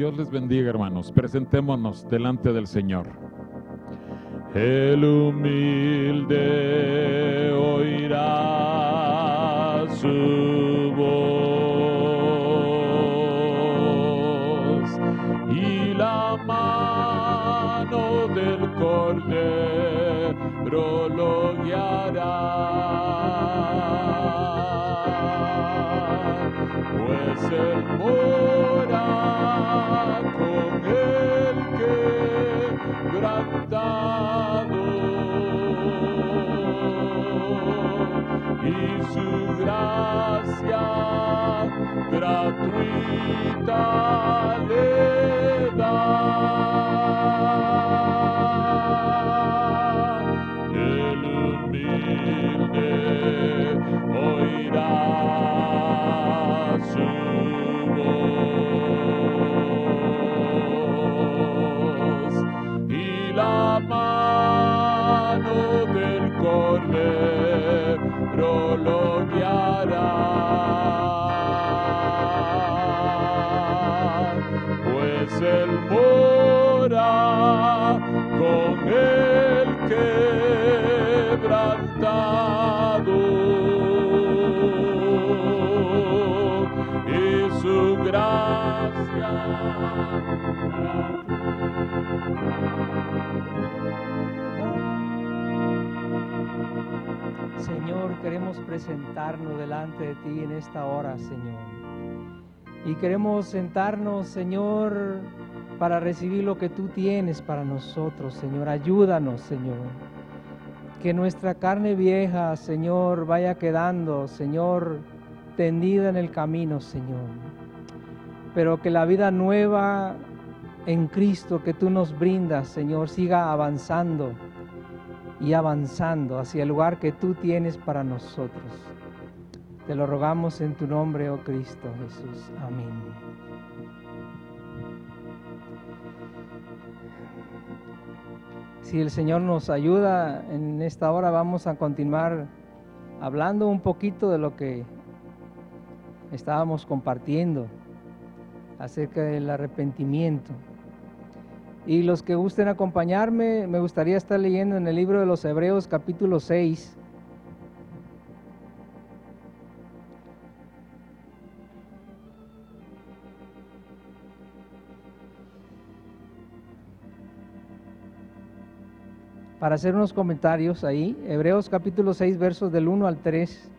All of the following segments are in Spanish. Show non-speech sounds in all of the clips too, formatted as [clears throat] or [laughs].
Dios les bendiga, hermanos. Presentémonos delante del Señor. El humilde oirá su gratuita le da. El humilde oirá su voz y la mano del cordero pues él mora con el quebrantado y su gracia. Señor, queremos presentarnos delante de ti en esta hora, Señor. Y queremos sentarnos, Señor, para recibir lo que tú tienes para nosotros, Señor. Ayúdanos, Señor. Que nuestra carne vieja, Señor, vaya quedando, Señor, tendida en el camino, Señor. Pero que la vida nueva en Cristo que tú nos brindas, Señor, siga avanzando y avanzando hacia el lugar que tú tienes para nosotros. Te lo rogamos en tu nombre, oh Cristo Jesús. Amén. Si el Señor nos ayuda en esta hora, vamos a continuar hablando un poquito de lo que estábamos compartiendo acerca del arrepentimiento. Y los que gusten acompañarme, me gustaría estar leyendo en el libro de los Hebreos capítulo 6. Para hacer unos comentarios ahí, Hebreos capítulo 6 versos del 1 al 3.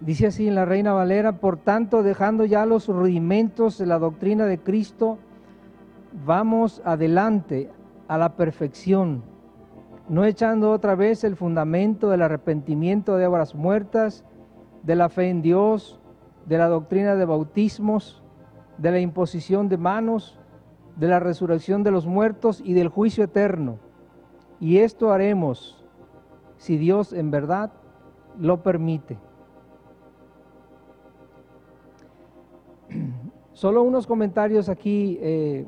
Dice así en la Reina Valera, por tanto, dejando ya los rudimentos de la doctrina de Cristo, vamos adelante a la perfección, no echando otra vez el fundamento del arrepentimiento de obras muertas, de la fe en Dios, de la doctrina de bautismos, de la imposición de manos, de la resurrección de los muertos y del juicio eterno. Y esto haremos si Dios en verdad lo permite. [clears throat] Solo unos comentarios aquí, eh,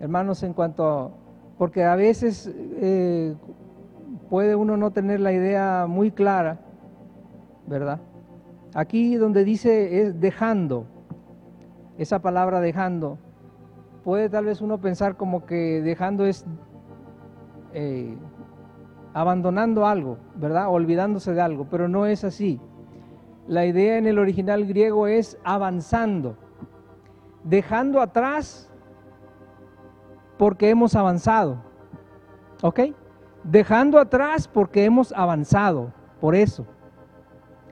hermanos, en cuanto a, porque a veces eh, puede uno no tener la idea muy clara, ¿verdad? Aquí donde dice es dejando, esa palabra dejando, puede tal vez uno pensar como que dejando es eh, abandonando algo, ¿verdad? Olvidándose de algo, pero no es así. La idea en el original griego es avanzando, dejando atrás porque hemos avanzado. ¿Ok? Dejando atrás porque hemos avanzado, por eso.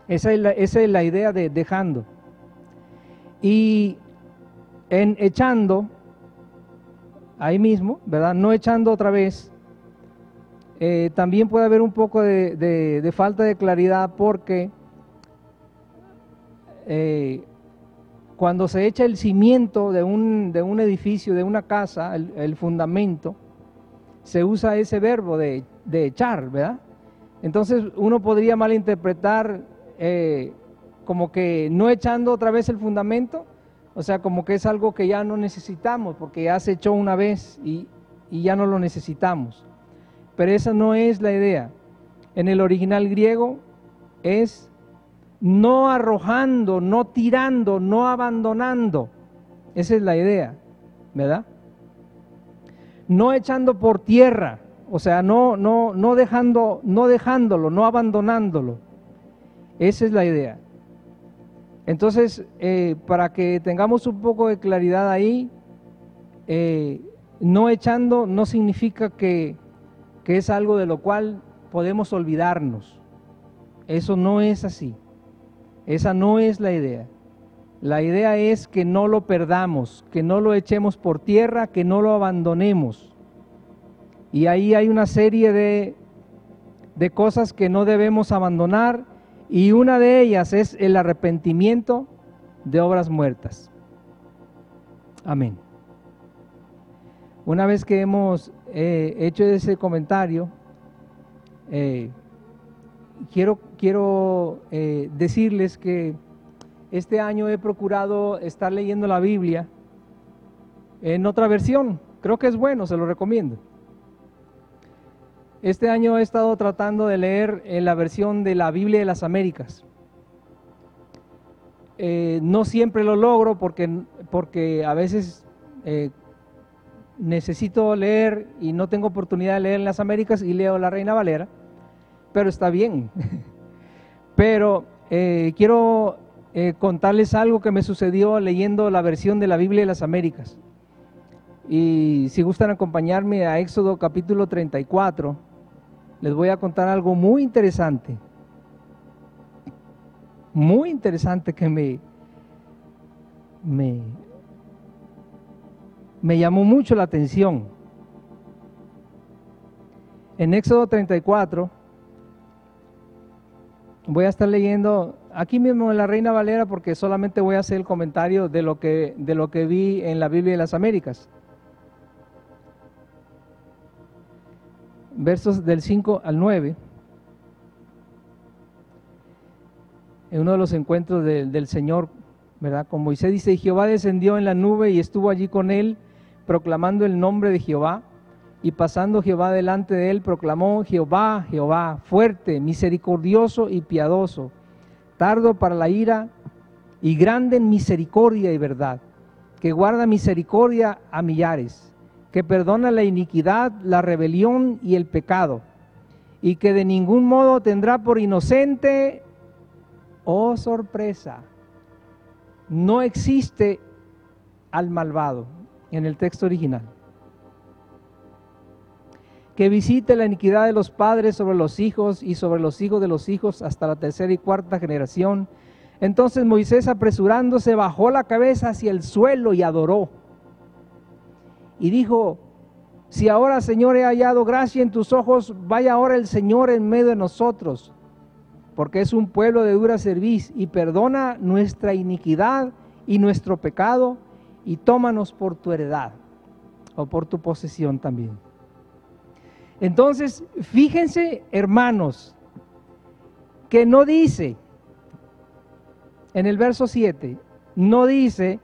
Esa es la, idea de dejando. Y en echando, ahí mismo, ¿verdad? No echando otra vez, eh, también puede haber un poco de falta de claridad porque eh, cuando se echa el cimiento de un, de un edificio, de una casa, el, fundamento, se usa ese verbo de, de, echar, ¿verdad? Entonces uno podría malinterpretar eh, como que no echando otra vez el fundamento, O sea, como que es algo que ya no necesitamos, porque ya se echó una vez y, y ya no lo necesitamos. Pero esa no es la idea. En el original griego es no arrojando, no tirando, no abandonando. Esa es la idea, ¿verdad? No echando por tierra, o sea, no, no, no, dejando, no dejándolo, no abandonándolo. Esa es la idea. Entonces, eh, para que tengamos un poco de claridad ahí, eh, no echando no significa que, que es algo de lo cual podemos olvidarnos. Eso no es así. Esa no es la idea. La idea es que no lo perdamos, que no lo echemos por tierra, que no lo abandonemos. Y ahí hay una serie de, de cosas que no debemos abandonar y una de ellas es el arrepentimiento de obras muertas. Amén. Una vez que hemos eh, hecho ese comentario, eh, quiero, eh, decirles que este año he procurado estar leyendo la Biblia en otra versión. Creo que es bueno, se lo recomiendo. Este año he estado tratando de leer en la versión de la Biblia de las Américas. Eh, no siempre lo logro porque, porque a veces eh, necesito leer y no tengo oportunidad de leer en las Américas y leo la Reina Valera, pero está bien. [laughs] pero eh, quiero contarles algo que me sucedió leyendo la versión de la Biblia de las Américas. Y si gustan acompañarme a Éxodo capítulo 34 les voy a contar algo muy interesante. Muy interesante que me, me, me llamó mucho la atención. En Éxodo 34, voy a estar leyendo aquí mismo en la Reina Valera porque solamente voy a hacer el comentario de lo que, de lo que vi en la Biblia de las Américas. versos del 5 al 9, en uno de los encuentros del Señor, ¿verdad? Con Moisés dice, Jehová descendió en la nube y estuvo allí con él, proclamando el nombre de Jehová. Y pasando Jehová delante de él, proclamó Jehová, Jehová, fuerte, misericordioso y piadoso, tardo para la ira y grande en misericordia y verdad, que guarda misericordia a millares que perdona la iniquidad, la rebelión y el pecado, y que de ningún modo tendrá por inocente, oh sorpresa, no existe al malvado en el texto original. Que visite la iniquidad de los padres sobre los hijos y sobre los hijos de los hijos hasta la tercera y cuarta generación. Entonces Moisés apresurándose bajó la cabeza hacia el suelo y adoró y dijo, si ahora Señor he hallado gracia en tus ojos, vaya ahora el Señor en medio de nosotros, porque es un pueblo de dura cerviz y perdona nuestra iniquidad y nuestro pecado y tómanos por tu heredad o por tu posesión también. Entonces, fíjense, hermanos, que no dice en el verso 7, no dice,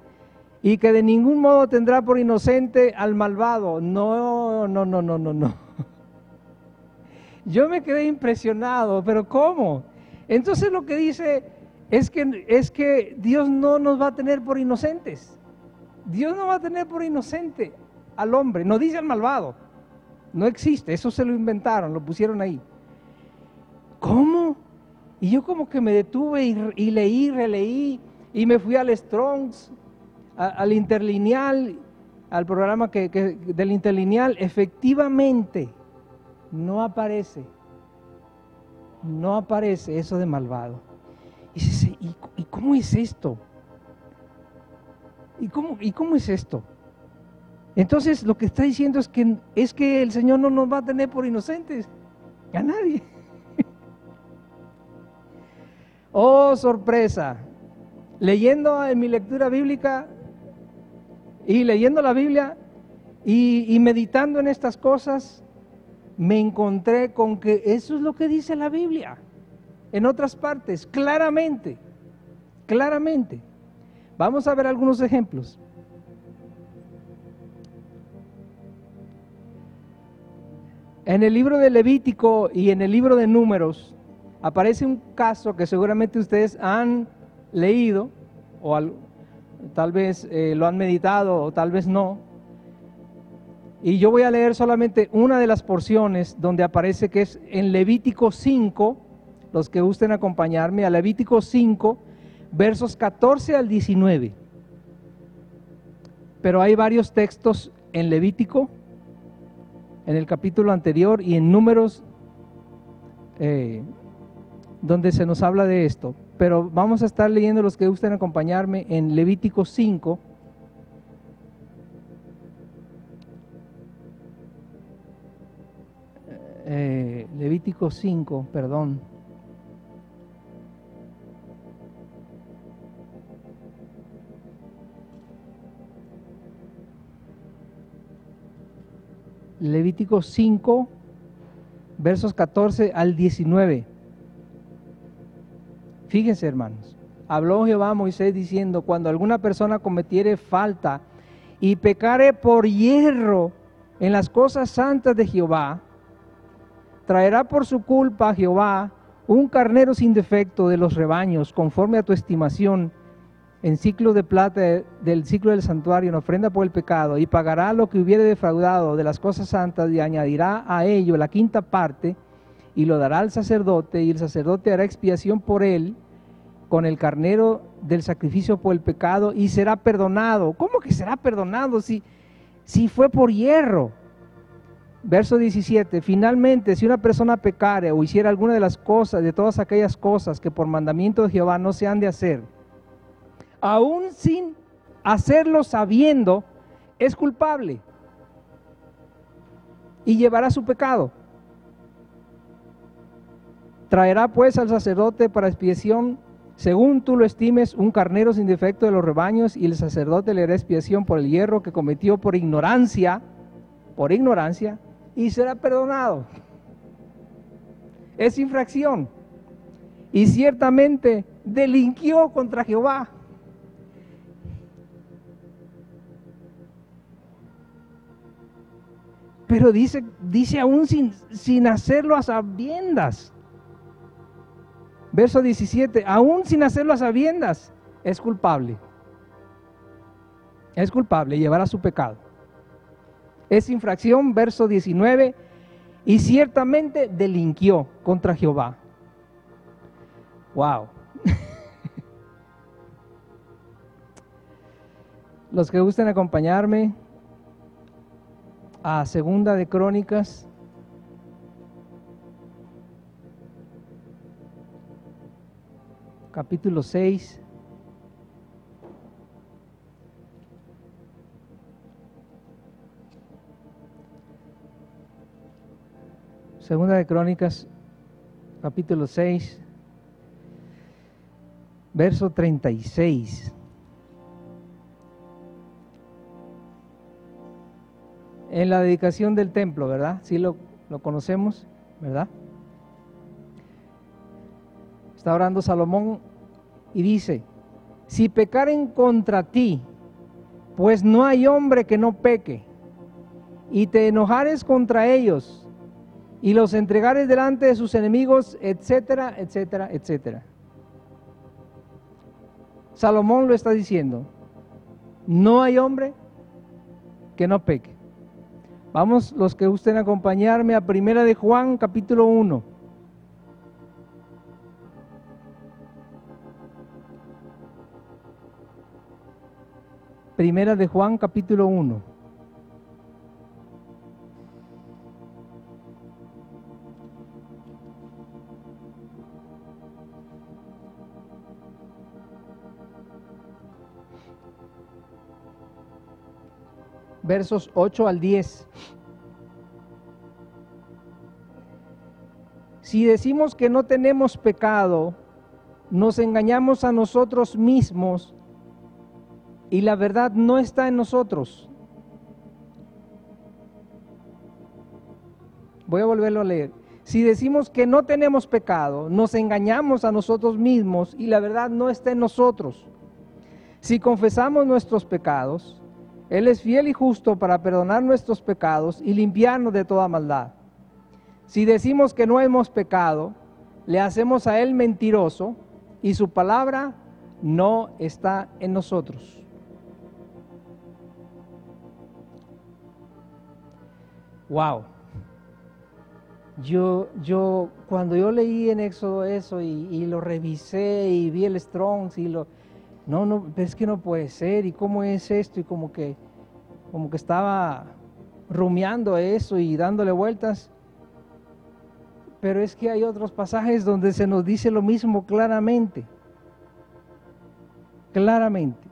y que de ningún modo tendrá por inocente al malvado. No, no, no, no, no, no. [laughs] Yo me quedé impresionado, pero ¿cómo? Entonces lo que dice es que, es que Dios no nos va a tener por inocentes. Dios no va a tener por inocente al hombre, no dice al malvado. No existe, eso se lo inventaron, lo pusieron ahí. ¿Cómo? Y yo como que me detuve y, y leí, releí y me fui al Strongs al interlineal, al programa que, del interlineal, efectivamente no aparece, no aparece eso de malvado. Y dice, ¿y, cómo es esto? ¿Y cómo, ¿Y cómo es esto? Entonces lo que está diciendo es que, es que el Señor no nos va a tener por inocentes, a nadie. [laughs] oh, sorpresa. Leyendo en mi lectura bíblica, y leyendo la Biblia y, meditando en estas cosas, me encontré con que eso es lo que dice la Biblia. En otras partes, claramente, claramente. Vamos a ver algunos ejemplos. En el libro de Levítico y en el libro de Números aparece un caso que seguramente ustedes han leído o tal vez eh, lo han meditado o tal vez no. Y yo voy a leer solamente una de las porciones donde aparece que es en Levítico 5, los que gusten acompañarme, a Levítico 5, versos 14 al 19. Pero hay varios textos en Levítico en el capítulo anterior y en números eh, donde se nos habla de esto. Pero vamos a estar leyendo los que gusten acompañarme en Levítico 5. Eh, Levítico 5, perdón. Levítico 5, versos 14 al 19. Fíjense, hermanos. Habló Jehová a Moisés diciendo, cuando alguna persona cometiere falta y pecare por hierro en las cosas santas de Jehová, traerá por su culpa a Jehová un carnero sin defecto de los rebaños, conforme a tu estimación, en ciclo de plata del ciclo del santuario en ofrenda por el pecado y pagará lo que hubiere defraudado de las cosas santas y añadirá a ello la quinta parte y lo dará al sacerdote y el sacerdote hará expiación por él con el carnero del sacrificio por el pecado y será perdonado. ¿Cómo que será perdonado si, si fue por hierro? Verso 17, finalmente si una persona pecare o hiciera alguna de las cosas, de todas aquellas cosas que por mandamiento de Jehová no se han de hacer, aún sin hacerlo sabiendo, es culpable y llevará su pecado. Traerá pues al sacerdote para expiación, según tú lo estimes, un carnero sin defecto de los rebaños, y el sacerdote le hará expiación por el hierro que cometió por ignorancia, por ignorancia, y será perdonado. Es infracción. Y ciertamente delinquió contra Jehová. Pero dice, dice aún sin, sin hacerlo a sabiendas. Verso 17, aún sin hacerlo a sabiendas, es culpable. Es culpable, llevará su pecado. Es infracción, verso 19, y ciertamente delinquió contra Jehová. Wow. [laughs] Los que gusten acompañarme, Segunda de Crónicas. Capítulo 6. Segunda de Crónicas, capítulo 6, verso 36. En la dedicación del templo, ¿verdad? Sí lo, conocemos, ¿verdad? Está orando Salomón y dice, si pecaren contra ti, pues no hay hombre que no peque, y te enojares contra ellos, y los entregares delante de sus enemigos, etcétera, etcétera, etcétera. Salomón lo está diciendo, no hay hombre que no peque. Vamos los que gusten acompañarme a Primera de Juan capítulo 1. Primera de Juan capítulo 1. Versos 8 al 10. Si decimos que no tenemos pecado, nos engañamos a nosotros mismos y la verdad no está en nosotros. Voy a volverlo a leer. Si decimos que no tenemos pecado, nos engañamos a nosotros mismos y la verdad no está en nosotros. Si confesamos nuestros pecados, Él es fiel y justo para perdonar nuestros pecados y limpiarnos de toda maldad. Si decimos que no hemos pecado, le hacemos a Él mentiroso y su palabra no está en nosotros. Wow. Yo, yo, cuando yo leí en Éxodo eso y, lo revisé y vi el Strongs y lo, no, no, es que no puede ser y cómo es esto y como que, como que estaba rumiando eso y dándole vueltas. Pero es que hay otros pasajes donde se nos dice lo mismo claramente. Claramente.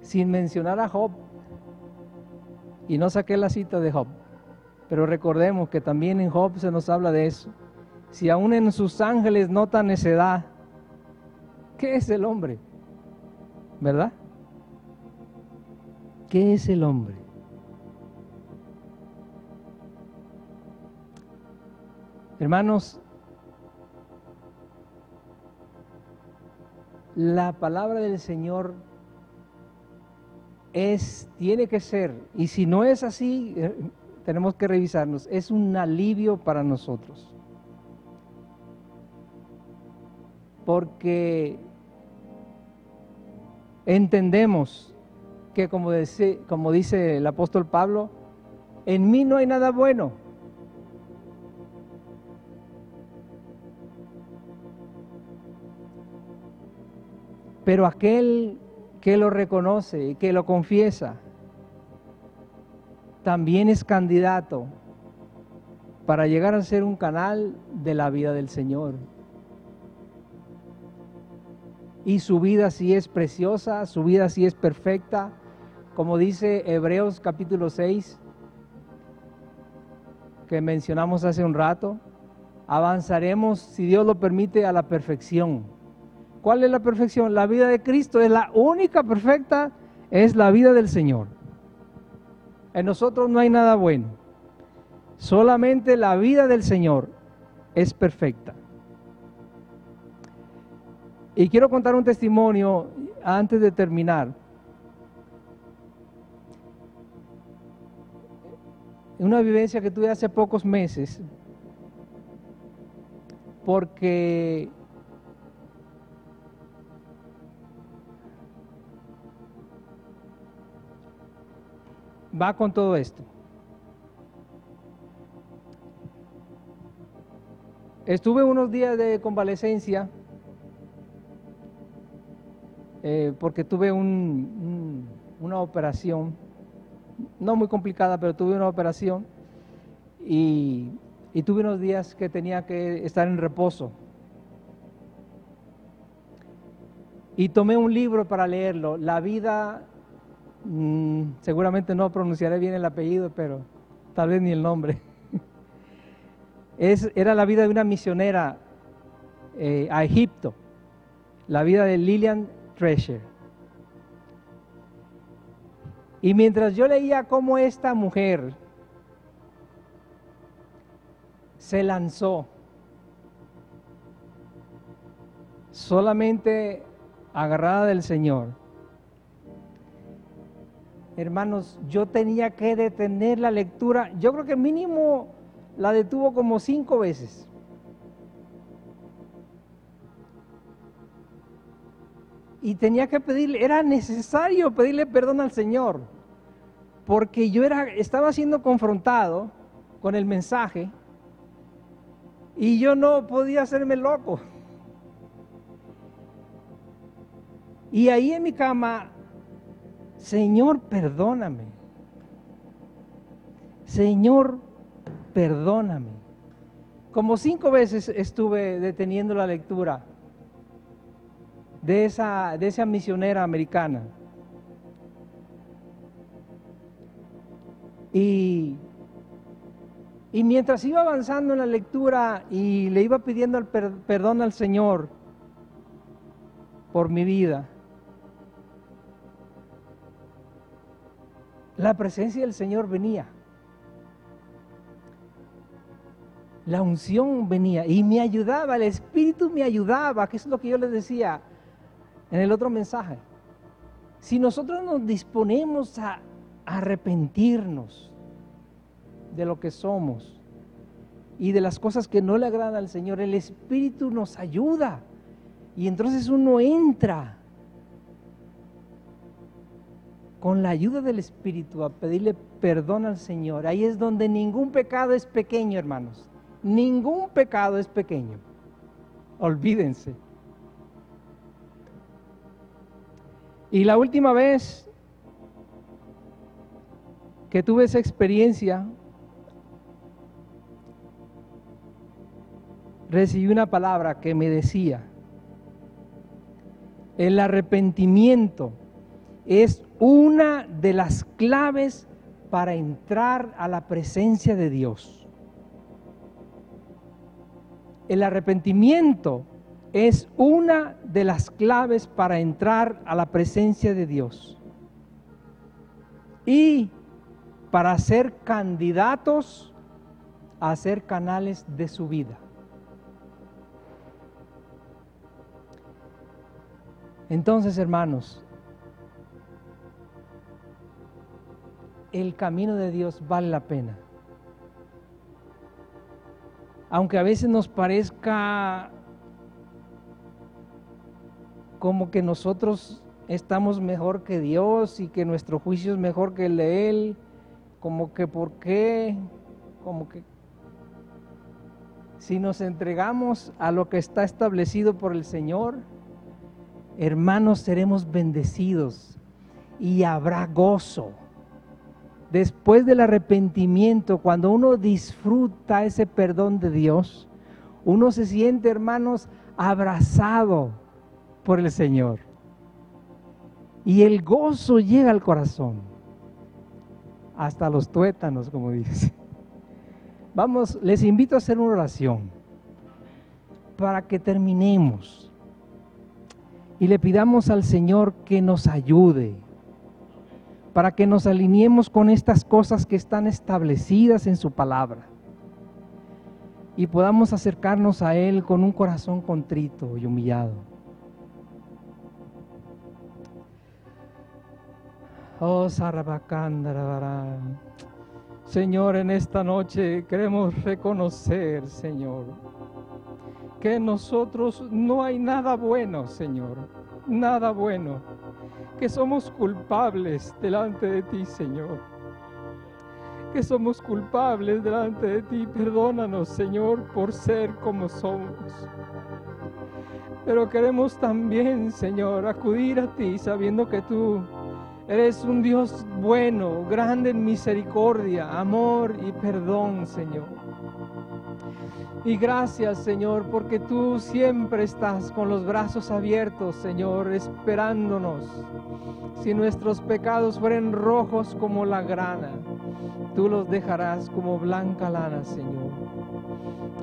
Sin mencionar a Job. Y no saqué la cita de Job. Pero recordemos que también en Job se nos habla de eso. Si aún en sus ángeles nota necedad, ¿qué es el hombre? ¿Verdad? ¿Qué es el hombre? Hermanos, la palabra del Señor es, tiene que ser, y si no es así, eh, tenemos que revisarnos, es un alivio para nosotros. Porque entendemos que como dice, el apóstol Pablo, en mí no hay nada bueno Pero aquel que lo reconoce y que lo confiesa, también es candidato para llegar a ser un canal de la vida del Señor. Y su vida sí es preciosa, su vida sí es perfecta, como dice Hebreos capítulo 6, que mencionamos hace un rato, avanzaremos, si Dios lo permite, a la perfección ¿Cuál es la perfección? La vida de Cristo es la única perfecta, es la vida del Señor. En nosotros no hay nada bueno. Solamente la vida del Señor es perfecta. Y quiero contar un testimonio antes de terminar. Una vivencia que tuve hace pocos meses, porque va con todo esto. Estuve unos días de convalecencia eh, porque tuve una operación, no muy complicada, pero tuve una operación y, y tuve unos días que tenía que estar en reposo. Y tomé un libro para leerlo, La vida Mm, seguramente no pronunciaré bien el apellido, pero tal vez ni el nombre. [laughs] es, era la vida de una misionera eh, a Egipto, la vida de Lillian Treasure. Y mientras yo leía cómo esta mujer se lanzó solamente agarrada del Señor, hermanos, yo tenía que detener la lectura. Yo creo que mínimo la detuvo como cinco veces. Y tenía que pedirle, era necesario pedirle perdón al Señor, porque yo era, estaba siendo confrontado con el mensaje y yo no podía hacerme loco. Y ahí en mi cama Señor, perdóname. Señor, perdóname. Como cinco veces estuve deteniendo la lectura de esa, de esa misionera americana. Y, y mientras iba avanzando en la lectura y le iba pidiendo el perdón al Señor por mi vida, la presencia del Señor venía. La unción venía y me ayudaba, el Espíritu me ayudaba, que es lo que yo les decía. En el otro mensaje. Si nosotros nos disponemos a arrepentirnos de lo que somos y de las cosas que no le agradan al Señor, el Espíritu nos ayuda. Y entonces uno entra con la ayuda del Espíritu a pedirle perdón al Señor. Ahí es donde ningún pecado es pequeño, hermanos. Ningún pecado es pequeño. Olvídense. Y la última vez que tuve esa experiencia, recibí una palabra que me decía, el arrepentimiento es una de las claves para entrar a la presencia de Dios. El arrepentimiento es una de las claves para entrar a la presencia de Dios. Y para ser candidatos a ser canales de su vida. Entonces, hermanos, el camino de Dios vale la pena. Aunque a veces nos parezca como que nosotros estamos mejor que Dios y que nuestro juicio es mejor que el de Él, como que por qué, como que si nos entregamos a lo que está establecido por el Señor, hermanos, seremos bendecidos y habrá gozo. Después del arrepentimiento, cuando uno disfruta ese perdón de Dios, uno se siente, hermanos, abrazado por el Señor. Y el gozo llega al corazón, hasta los tuétanos, como dice. Vamos, les invito a hacer una oración para que terminemos y le pidamos al Señor que nos ayude, para que nos alineemos con estas cosas que están establecidas en su palabra y podamos acercarnos a Él con un corazón contrito y humillado. Oh, Señor, en esta noche queremos reconocer, Señor, que en nosotros no hay nada bueno, Señor, nada bueno, que somos culpables delante de ti, Señor, que somos culpables delante de ti. Perdónanos, Señor, por ser como somos. Pero queremos también, Señor, acudir a ti sabiendo que tú Eres un Dios bueno, grande en misericordia, amor y perdón, Señor. Y gracias, Señor, porque tú siempre estás con los brazos abiertos, Señor, esperándonos. Si nuestros pecados fueren rojos como la grana, tú los dejarás como blanca lana, Señor.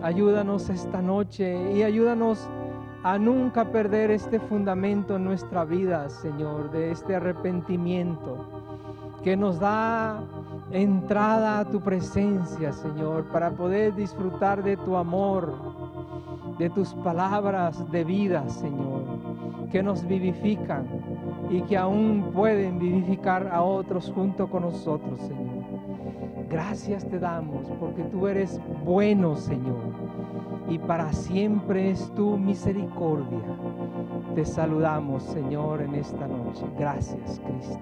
Ayúdanos esta noche y ayúdanos a nunca perder este fundamento en nuestra vida, Señor, de este arrepentimiento que nos da entrada a tu presencia, Señor, para poder disfrutar de tu amor, de tus palabras de vida, Señor, que nos vivifican y que aún pueden vivificar a otros junto con nosotros, Señor. Gracias te damos porque tú eres bueno, Señor y para siempre es tu misericordia. Te saludamos, Señor, en esta noche. Gracias, Cristo.